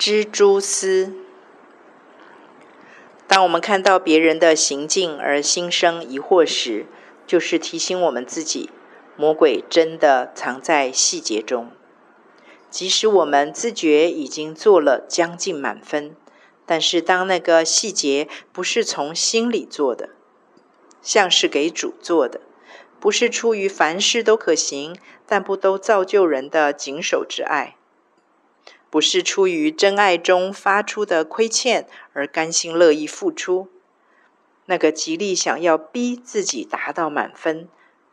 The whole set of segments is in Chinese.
蜘蛛丝。当我们看到别人的行径而心生疑惑时，就是提醒我们自己，魔鬼真的藏在细节中。即使我们自觉已经做了将近满分，但是当那个细节不是从心里做的，像是给主做的，不是出于凡事都可行，但不都造就人的谨守之爱，不是出于真爱中发出的亏欠而甘心乐意付出，那个极力想要逼自己达到满分，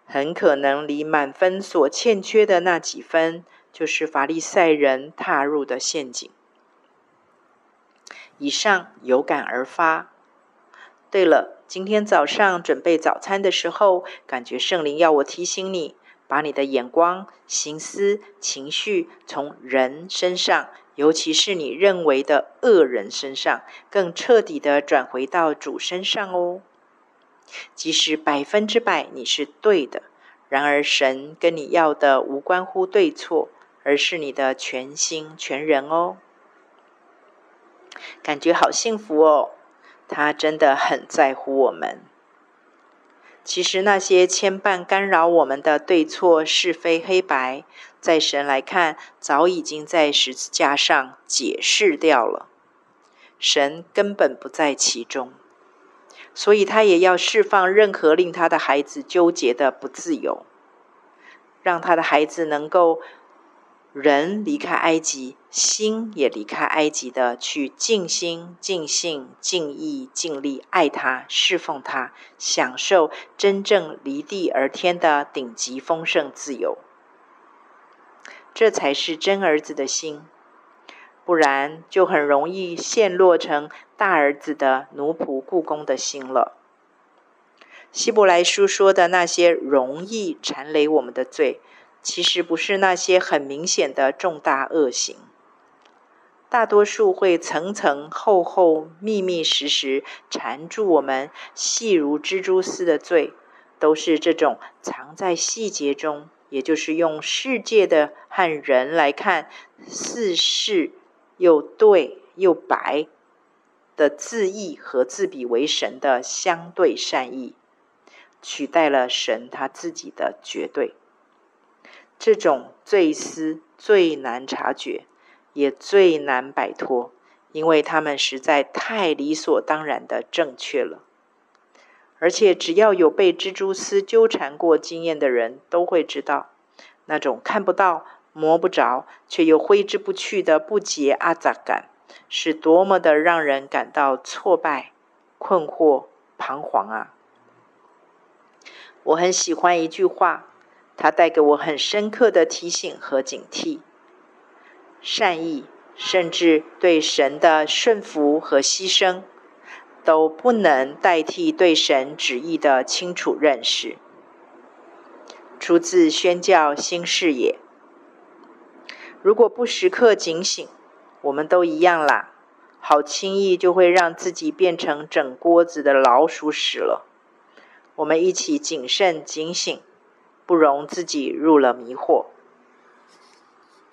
很可能离满分所欠缺的那几分。就是法利赛人踏入的陷阱。以上有感而发。对了，今天早上准备早餐的时候，感觉圣灵要我提醒你，把你的眼光、心思、情绪从人身上，尤其是你认为的恶人身上，更彻底的转回到主身上哦。即使百分之百你是对的，然而神跟你要的无关乎对错。而是你的全心全人哦，感觉好幸福哦。他真的很在乎我们。其实那些牵绊干扰我们的对错是非黑白，在神来看，早已经在十字架上解释掉了。神根本不在其中，所以他也要释放任何令他的孩子纠结的不自由，让他的孩子能够。人离开埃及，心也离开埃及的，去尽心、尽性、尽意、尽力爱他、侍奉他，享受真正离地而天的顶级丰盛自由。这才是真儿子的心，不然就很容易陷落成大儿子的奴仆雇工的心了。希伯来书说的那些容易缠累我们的罪。其实不是那些很明显的重大恶行，大多数会层层厚厚、密密实实缠住我们，细如蜘蛛丝的罪，都是这种藏在细节中，也就是用世界的和人来看似是又对又白的自义和自比为神的相对善意，取代了神他自己的绝对。这种罪丝最难察觉，也最难摆脱，因为他们实在太理所当然的正确了。而且，只要有被蜘蛛丝纠缠过经验的人，都会知道，那种看不到、摸不着，却又挥之不去的不洁阿杂感，是多么的让人感到挫败、困惑、彷徨啊！我很喜欢一句话。它带给我很深刻的提醒和警惕，善意甚至对神的顺服和牺牲，都不能代替对神旨意的清楚认识。出自宣教新视野。如果不时刻警醒，我们都一样啦，好轻易就会让自己变成整锅子的老鼠屎了。我们一起谨慎警醒。不容自己入了迷惑。